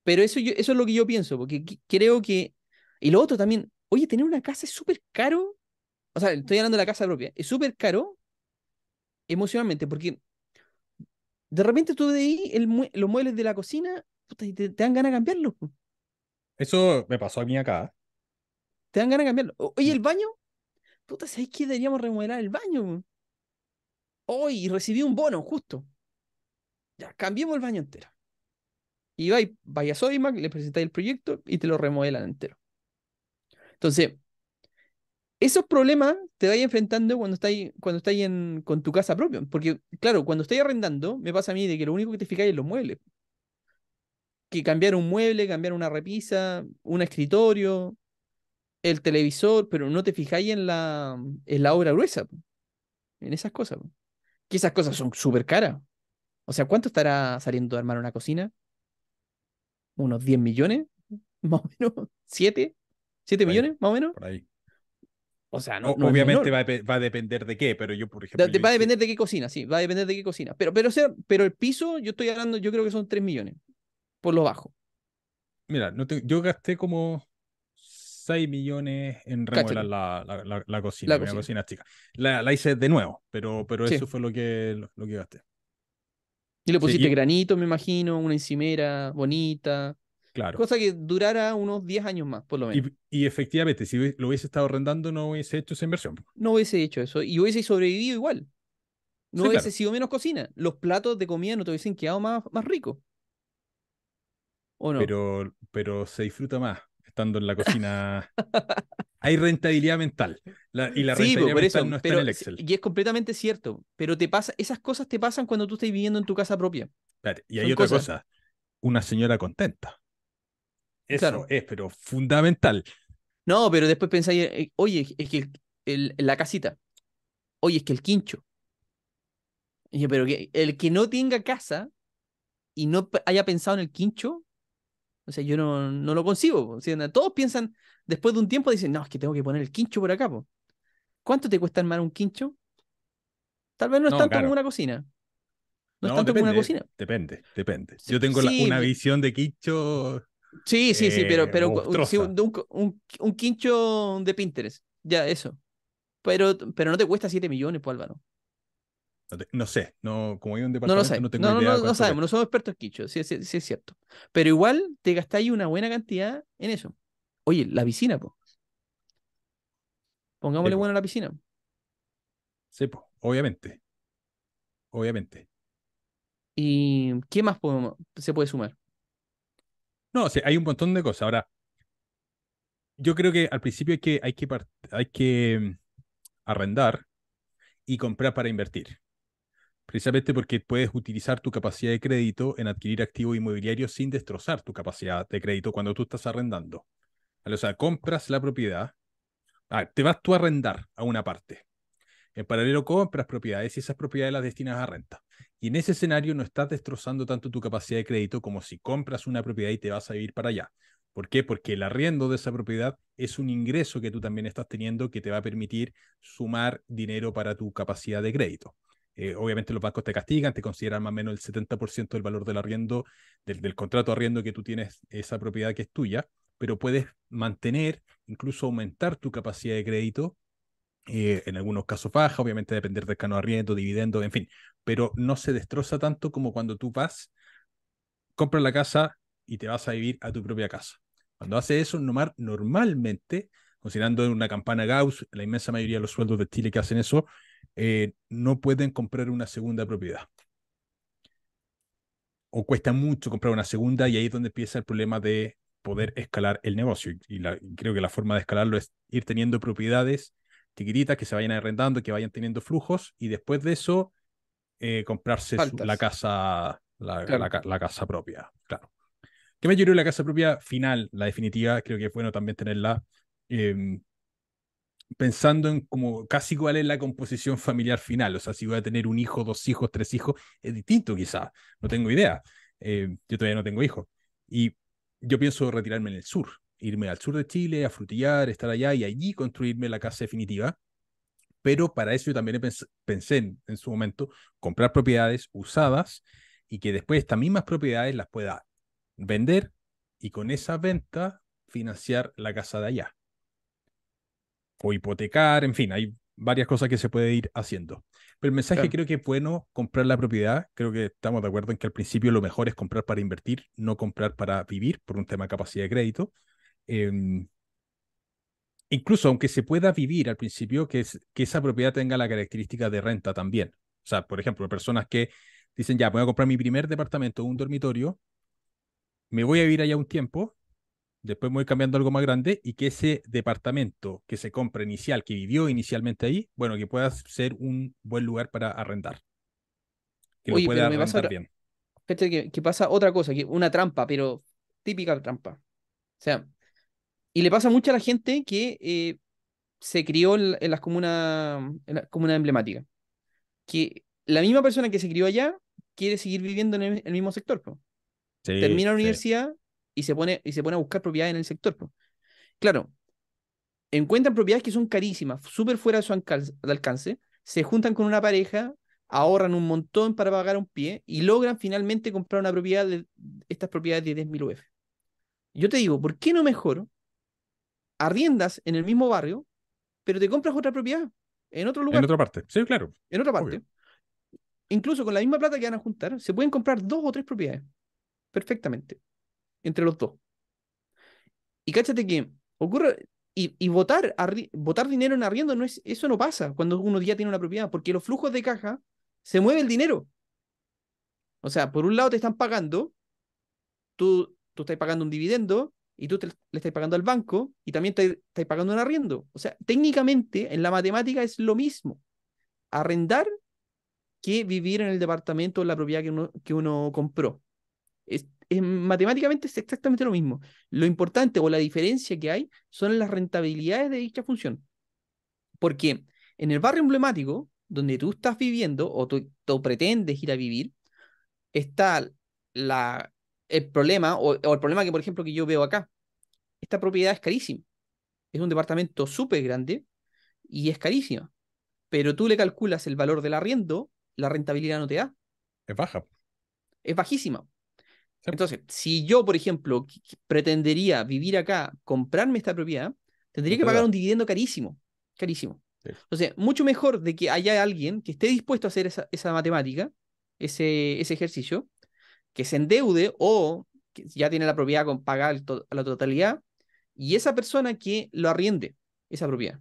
Speaker 1: Pero eso, yo, eso es lo que yo pienso, porque creo que... Y lo otro también, oye, tener una casa es súper caro o sea, estoy hablando de la casa propia, es súper caro emocionalmente, porque de repente tú de ahí el mue- los muebles de la cocina puta, y te, te dan ganas de cambiarlos.
Speaker 2: Eso me pasó a mí acá.
Speaker 1: Te dan ganas de cambiarlos. O- Oye,
Speaker 2: Mm.
Speaker 1: el baño, puta, ¿sabes qué? Deberíamos remodelar el baño. Hoy recibí un bono, justo. Ya, cambiemos el baño entero. Y vais a Sodimac, le presentáis el proyecto y te lo remodelan entero. Entonces, esos problemas te vais enfrentando cuando estáis, cuando estáis en, con tu casa propia. Porque, claro, cuando estáis arrendando, me pasa a mí de que lo único que te fijáis es los muebles. Que cambiar un mueble, cambiar una repisa, un escritorio, el televisor, pero no te fijáis en la, en la obra gruesa, en esas cosas. Que esas cosas son súper caras. O sea, ¿cuánto estará saliendo de armar una cocina? ¿Unos 10 millones? Más o menos. ¿7? ¿7
Speaker 2: Por ahí.
Speaker 1: millones? Más o menos.
Speaker 2: Por ahí.
Speaker 1: O sea, no,
Speaker 2: O-
Speaker 1: no es
Speaker 2: obviamente va a, va a depender de qué, pero yo, por ejemplo. yo
Speaker 1: va a depender de qué cocina, sí, va a depender de qué cocina. Pero, pero, o sea, pero el piso, yo estoy hablando, yo creo que son 3 millones, por lo bajo.
Speaker 2: Mira, no te- yo gasté como 6 millones en remodelar la, la, la- la cocina,
Speaker 1: La cocina.
Speaker 2: cocina chica. La, hice de nuevo, pero, pero
Speaker 1: Sí.
Speaker 2: eso fue lo que, lo, lo que gasté.
Speaker 1: Y le
Speaker 2: Sí,
Speaker 1: pusiste
Speaker 2: y-
Speaker 1: granito, me imagino, una encimera bonita,
Speaker 2: Claro.
Speaker 1: cosa que durara unos 10 años más, por lo menos.
Speaker 2: Y, y efectivamente, si lo hubiese estado arrendando, no hubiese hecho esa inversión.
Speaker 1: No hubiese hecho eso y hubiese sobrevivido igual. No
Speaker 2: Sí,
Speaker 1: hubiese
Speaker 2: claro.
Speaker 1: sido menos cocina. Los platos de comida no te hubiesen quedado más, más ricos. ¿O no?
Speaker 2: Pero, pero se disfruta más estando en la cocina. Hay rentabilidad mental. La- y la
Speaker 1: Sí,
Speaker 2: rentabilidad
Speaker 1: por
Speaker 2: mental
Speaker 1: eso,
Speaker 2: no está
Speaker 1: pero
Speaker 2: en el Excel.
Speaker 1: y es completamente cierto. Pero te pasa, esas cosas te pasan cuando tú estás viviendo en tu casa propia.
Speaker 2: Y
Speaker 1: son
Speaker 2: hay otra
Speaker 1: cosas.
Speaker 2: cosa. Una señora contenta. Eso
Speaker 1: Claro.
Speaker 2: es, pero fundamental.
Speaker 1: No, pero después pensáis, eh, oye, es que el- el- la casita, oye, es que el quincho. Pero que el que no tenga casa y no haya pensado en el quincho, o sea, yo no, no lo concibo. O sea, todos piensan, después de un tiempo dicen, no, es que tengo que poner el quincho por acá. po". ¿Cuánto te cuesta armar un quincho? Tal vez no es
Speaker 2: No,
Speaker 1: tanto
Speaker 2: claro.
Speaker 1: como una cocina. No, es tanto como una
Speaker 2: depende,
Speaker 1: cocina.
Speaker 2: Depende, depende. Yo tengo la- una visión de Quicho.
Speaker 1: Sí, sí, sí, pero,
Speaker 2: eh,
Speaker 1: pero sí, un- un- un quincho de Pinterest. Ya, eso. Pero, pero no te cuesta 7 millones, pues Álvaro.
Speaker 2: No, te- no sé, no, como hay un
Speaker 1: No
Speaker 2: departamento,
Speaker 1: lo sé.
Speaker 2: no
Speaker 1: No,
Speaker 2: tengo
Speaker 1: no,
Speaker 2: idea
Speaker 1: no, no sabemos, no somos expertos en quinchos, sí, sí, sí es cierto. Pero igual te gastáis una buena cantidad en eso. Oye, la piscina, pues. Pongámosle
Speaker 2: po.
Speaker 1: bueno a la piscina.
Speaker 2: Sí, po, obviamente. Obviamente.
Speaker 1: ¿Y qué más podemos- se puede sumar?
Speaker 2: No, o sea, hay un montón de cosas. Ahora, yo creo que al principio hay que, hay que, hay que mm, arrendar y comprar para invertir. Precisamente porque puedes utilizar tu capacidad de crédito en adquirir activos inmobiliarios sin destrozar tu capacidad de crédito cuando tú estás arrendando. O sea, compras la propiedad, te vas tú a arrendar a una parte. En paralelo compras propiedades y esas propiedades las destinas a renta. Y en ese escenario no estás destrozando tanto tu capacidad de crédito como si compras una propiedad y te vas a vivir para allá. ¿Por qué? Porque el arriendo de esa propiedad es un ingreso que tú también estás teniendo que te va a permitir sumar dinero para tu capacidad de crédito. Eh, obviamente los bancos te castigan, te consideran más o menos el 70% del valor del arriendo, del, del contrato de arriendo que tú tienes, esa propiedad que es tuya, pero puedes mantener, incluso aumentar tu capacidad de crédito eh, en algunos casos baja, obviamente depender del cano de arriendo, dividendo, en fin, pero no se destroza tanto como cuando tú vas, compras la casa y te vas a vivir a tu propia casa. Cuando haces eso, normalmente, considerando una campana Gauss, la inmensa mayoría de los sueldos de Chile que hacen eso, eh, no pueden comprar una segunda propiedad. O cuesta mucho comprar una segunda y ahí es donde empieza el problema de poder escalar el negocio. Y, y la- y creo que la forma de escalarlo es ir teniendo propiedades chiquititas que se vayan arrendando, que vayan teniendo flujos y después de eso eh, comprarse su- la casa la,
Speaker 1: Claro.
Speaker 2: la ca- la casa propia, claro. Que me lloró la casa propia final, la definitiva, creo que es bueno también tenerla em, pensando en como casi cuál es la composición familiar final, o sea, si voy a tener un hijo, dos hijos, tres hijos, es distinto quizá, no tengo idea, Eh, yo todavía no tengo hijos, y yo pienso retirarme en el sur, irme al sur de Chile, a frutillar, estar allá y allí construirme la casa definitiva, pero para eso yo también pens- pensé en, en su momento comprar propiedades usadas y que después estas mismas propiedades las pueda vender y con esa venta financiar la casa de allá. O hipotecar, en fin, hay varias cosas que se puede ir haciendo. Pero el mensaje
Speaker 1: Claro.
Speaker 2: creo que es bueno comprar la propiedad. Creo que estamos de acuerdo en que al principio lo mejor es comprar para invertir, no comprar para vivir por un tema de capacidad de crédito. Em, incluso aunque se pueda vivir al principio, que, es- que esa propiedad tenga la característica de renta también. O sea, por ejemplo, personas que dicen, ya, voy a comprar mi primer departamento, un dormitorio, me voy a vivir allá un tiempo, después me voy cambiando a algo más grande y que ese departamento que se compra inicial, que vivió inicialmente ahí, bueno, que pueda ser un buen lugar para arrendar. Que lo pueda
Speaker 1: pasa
Speaker 2: arrendar bien.
Speaker 1: ¿Cachai? Que, que pasa otra cosa, que una trampa, pero típica trampa. O sea, y le pasa mucho a la gente que eh, se crió en, en las comunas en las comunas emblemáticas. Que la misma persona que se crió allá quiere seguir viviendo en el, el mismo sector.
Speaker 2: Sí,
Speaker 1: Termina la
Speaker 2: sí.
Speaker 1: Y se pone, y se pone a buscar propiedades en el sector. Claro, encuentran propiedades que son carísimas, súper fuera de su alcance, se juntan con una pareja, ahorran un montón para pagar un pie y logran finalmente comprar una propiedad de estas propiedades de 10.000 UF. Yo te digo, ¿por qué no mejor arriendas en el mismo barrio, pero te compras otra propiedad en otro lugar,
Speaker 2: En otra parte. Sí, claro.
Speaker 1: en otra
Speaker 2: obvio.
Speaker 1: parte? Incluso con la misma plata que van a juntar, se pueden comprar dos o tres propiedades perfectamente entre los dos. Y cáchate que ocurre y, votar, arri- votar dinero en arriendo no es, eso no pasa cuando uno ya tiene una propiedad, porque los flujos de caja se mueve el dinero. O sea, por un lado te están pagando, tú, tú estás pagando un dividendo y tú te- le estás pagando al banco y también te estás pagando un arriendo. O sea, técnicamente en la matemática es lo mismo. Arrendar que vivir en el departamento o la propiedad que uno, que uno compró. Es, matemáticamente es exactamente lo mismo. Lo importante o la diferencia que hay son las rentabilidades de dicha función. Porque en el barrio emblemático, donde tú estás viviendo o tú, tú pretendes ir a vivir, está la, el problema o, o el problema que, por ejemplo, que yo veo acá. Esta propiedad es carísima. Es un departamento súper grande y es carísima. Pero tú le calculas el valor del arriendo, la rentabilidad no te da.
Speaker 2: Es baja.
Speaker 1: Es bajísima. Entonces, si yo, por ejemplo, pretendería vivir acá, comprarme esta propiedad, tendría que pagar un dividendo carísimo. Carísimo.
Speaker 2: Sí.
Speaker 1: Entonces, mucho mejor de que haya alguien que esté dispuesto a hacer esa, esa matemática, ese, ese ejercicio, que se endeude o que ya tiene la propiedad con pagar to- la totalidad, y esa persona que lo arriende, esa propiedad.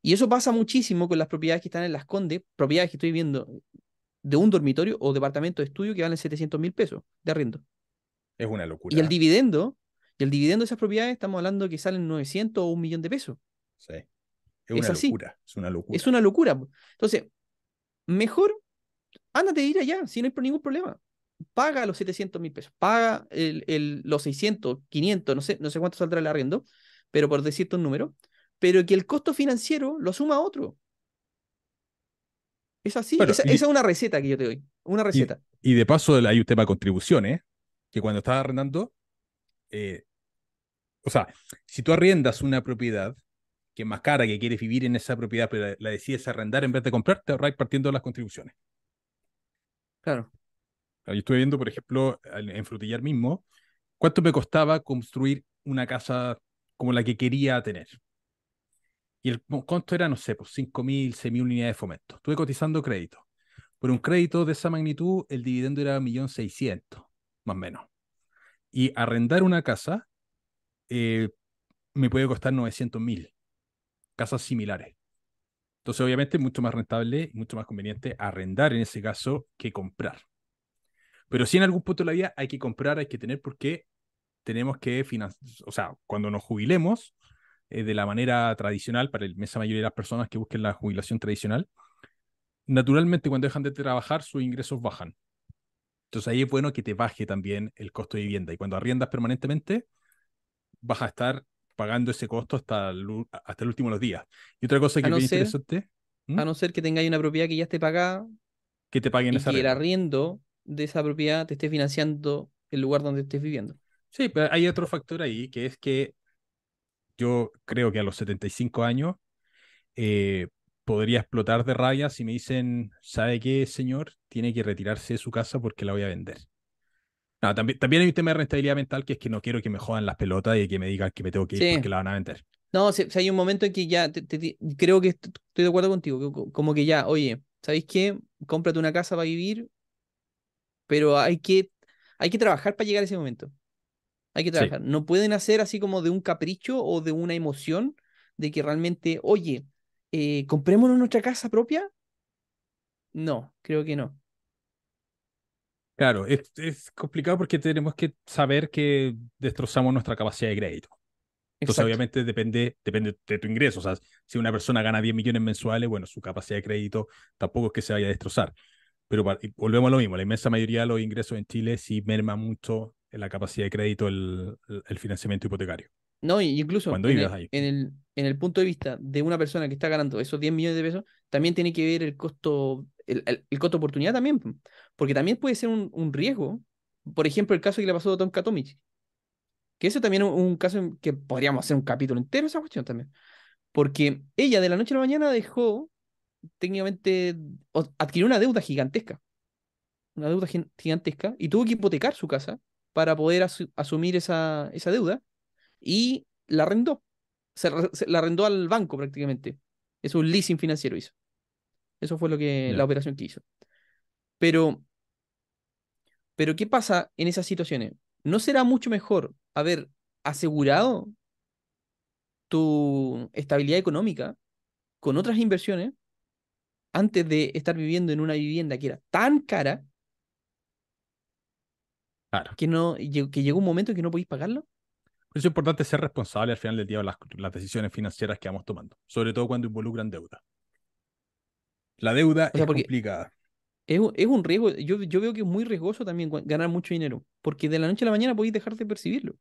Speaker 1: Y eso pasa muchísimo con las propiedades que están en Las Condes, propiedades que estoy viendo de un dormitorio o departamento de estudio que valen 700 mil pesos de arriendo.
Speaker 2: Es una locura.
Speaker 1: Y el dividendo, y el dividendo de esas propiedades, estamos hablando que salen 900 o un millón de pesos.
Speaker 2: Sí. Es
Speaker 1: Es
Speaker 2: una
Speaker 1: así.
Speaker 2: locura. Es una locura.
Speaker 1: Es una locura. Entonces, mejor ándate a ir allá, si no hay ningún problema. Paga los 700 mil pesos, paga el, el- los 600, 500, no sé, no sé cuánto saldrá el arriendo, pero por decirte un número, pero que el costo financiero lo suma otro. Es así,
Speaker 2: Bueno,
Speaker 1: esa,
Speaker 2: y-
Speaker 1: esa es una receta que yo te doy, una receta.
Speaker 2: y de paso hay un tema de contribuciones, que cuando estás arrendando, eh, o sea, si tú arriendas una propiedad que es más cara, que quieres vivir en esa propiedad, pero la, la decides arrendar en vez de comprar, te ahorras partiendo de las contribuciones.
Speaker 1: Claro,
Speaker 2: Yo estuve viendo, por ejemplo, en Frutillar mismo, cuánto me costaba construir una casa como la que quería tener. Y el costo era, no sé, pues 5.000, 6.000 unidades de fomento. Estuve cotizando crédito. Por un crédito de esa magnitud, el dividendo era 1.600.000, más o menos. Y arrendar una casa eh, me puede costar 900.000. Casas similares. Entonces, obviamente, es mucho más rentable y mucho más conveniente arrendar en ese caso que comprar. Pero si en algún punto de la vida hay que comprar, hay que tener porque tenemos que financiar, o sea, cuando nos jubilemos eh, de la manera tradicional, para la inmensa mayoría de las personas que busquen la jubilación tradicional, naturalmente cuando dejan de trabajar sus ingresos bajan. Entonces ahí es bueno que te baje también el costo de vivienda y cuando arriendas permanentemente vas a estar pagando ese costo hasta el, hasta el último de los días. Y otra cosa que es
Speaker 1: no
Speaker 2: bien
Speaker 1: ser-
Speaker 2: interesante, ¿Mm?
Speaker 1: a no ser que tengáis una propiedad que ya esté pagada
Speaker 2: que te paguen
Speaker 1: y
Speaker 2: esa
Speaker 1: que el arriendo de esa propiedad te esté financiando el lugar donde estés viviendo.
Speaker 2: Sí, pero hay otro factor ahí, que es que yo creo que a los 75 años eh, podría explotar de rabia si me dicen, ¿sabe qué, señor? Tiene que retirarse de su casa porque la voy a vender. No, también, también hay un tema de rentabilidad mental que es que no quiero que me jodan las pelotas y que me digan que me tengo que ir
Speaker 1: Sí.
Speaker 2: porque la van a vender.
Speaker 1: No, si, si hay un momento en que ya te- te- te- creo que est- estoy de acuerdo contigo, como que ya, oye, ¿sabéis qué? Cómprate una casa para vivir, pero hay que, hay que trabajar para llegar a ese momento. Hay que
Speaker 2: Sí,
Speaker 1: trabajar. No pueden hacer así como de un capricho o de una emoción de que realmente, oye, eh, comprémonos nuestra casa propia. No, creo que no.
Speaker 2: claro, es, es complicado porque tenemos que saber que destrozamos nuestra capacidad de crédito. Entonces,
Speaker 1: Exacto.
Speaker 2: obviamente, depende, depende de tu ingreso. O sea, si una persona gana 10 millones mensuales, bueno, su capacidad de crédito tampoco es que se vaya a destrozar. Pero volvemos a lo mismo, la inmensa mayoría de los ingresos en Chile sí merma mucho la capacidad de crédito el, financiamiento hipotecario.
Speaker 1: No, y incluso
Speaker 2: Cuando
Speaker 1: en el,
Speaker 2: ahí.
Speaker 1: en el, en el punto de vista de una persona que está ganando esos 10 millones de pesos, también tiene que ver el costo, el, el- costo de oportunidad también, po. porque también puede ser un, un riesgo. Por ejemplo, el caso que le pasó a Tom Katomich, que eso también es un, un caso en que podríamos hacer un capítulo entero esa cuestión también, porque ella de la noche a la mañana dejó técnicamente, adquirió una deuda gigantesca, una deuda gi- gigantesca, y tuvo que hipotecar su casa para poder asu- asumir esa, esa deuda y la arrendó. Se, la arrendó al banco prácticamente. Es un leasing financiero hizo. Eso fue lo que la operación que hizo. Pero, pero ¿qué pasa en esas situaciones? ¿No será mucho mejor haber asegurado tu estabilidad económica con otras inversiones antes de estar viviendo en una vivienda que era tan cara
Speaker 2: Claro.
Speaker 1: que no que llegó un momento en que no podéis pagarlo?
Speaker 2: Por eso es importante ser responsable al final del día de las, las decisiones financieras que vamos tomando, sobre todo cuando involucran deuda. La deuda
Speaker 1: O sea,
Speaker 2: es complicada.
Speaker 1: es, un- es un riesgo. Yo, yo veo que es muy riesgoso también ganar mucho dinero, porque de la noche a la mañana podéis dejar de percibirlo.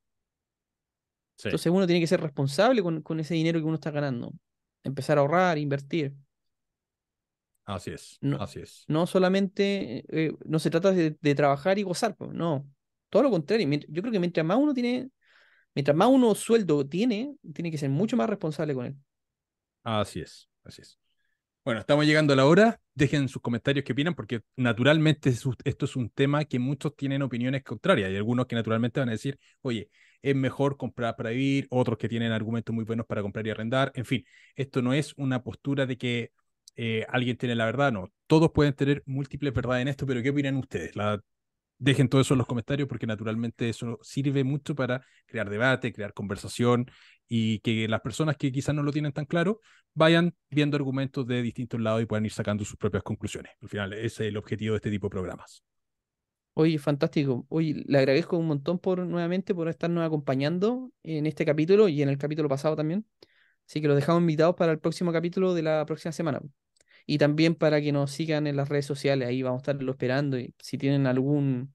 Speaker 2: Sí,
Speaker 1: Entonces uno tiene que ser responsable con, con ese dinero que uno está ganando. Empezar a ahorrar, invertir.
Speaker 2: así es,
Speaker 1: No,
Speaker 2: así es.
Speaker 1: no solamente, eh, no se trata de, de trabajar y gozar, no. Todo lo contrario. Yo creo que mientras más uno tiene, mientras más uno sueldo tiene, tiene que ser mucho más responsable con él.
Speaker 2: Así es, así es. Bueno, estamos llegando a la hora. Dejen sus comentarios qué opinan, porque naturalmente esto es un tema que muchos tienen opiniones contrarias. Hay algunos que naturalmente van a decir, oye, es mejor comprar para vivir, otros que tienen argumentos muy buenos para comprar y arrendar. En fin, esto no es una postura de que eh, alguien tiene la verdad, no. Todos pueden tener múltiples verdades en esto, pero ¿qué opinan ustedes? La, Dejen todo eso en los comentarios porque naturalmente eso sirve mucho para crear debate, crear conversación y que las personas que quizás no lo tienen tan claro vayan viendo argumentos de distintos lados y puedan ir sacando sus propias conclusiones. Al final, ese es el objetivo de este tipo de programas.
Speaker 1: Oye, fantástico. Oye, le agradezco un montón por nuevamente por estarnos acompañando en este capítulo y en el capítulo pasado también. Así que los dejamos invitados para el próximo capítulo de la próxima semana. Y también para que nos sigan en las redes sociales, ahí vamos a estarlo esperando. Y si tienen algún,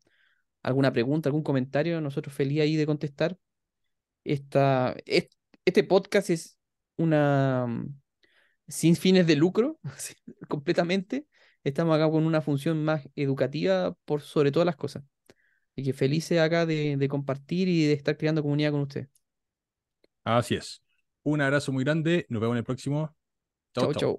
Speaker 1: alguna pregunta, algún comentario, nosotros feliz ahí de contestar. Esta, es- este podcast es una mm, sin fines de lucro, completamente. Estamos acá con una función más educativa por sobre todas las cosas. Y que felices acá de, de compartir y de estar creando comunidad con ustedes.
Speaker 2: Así es. Un abrazo muy grande. Nos vemos en el próximo.
Speaker 1: Chau, chau.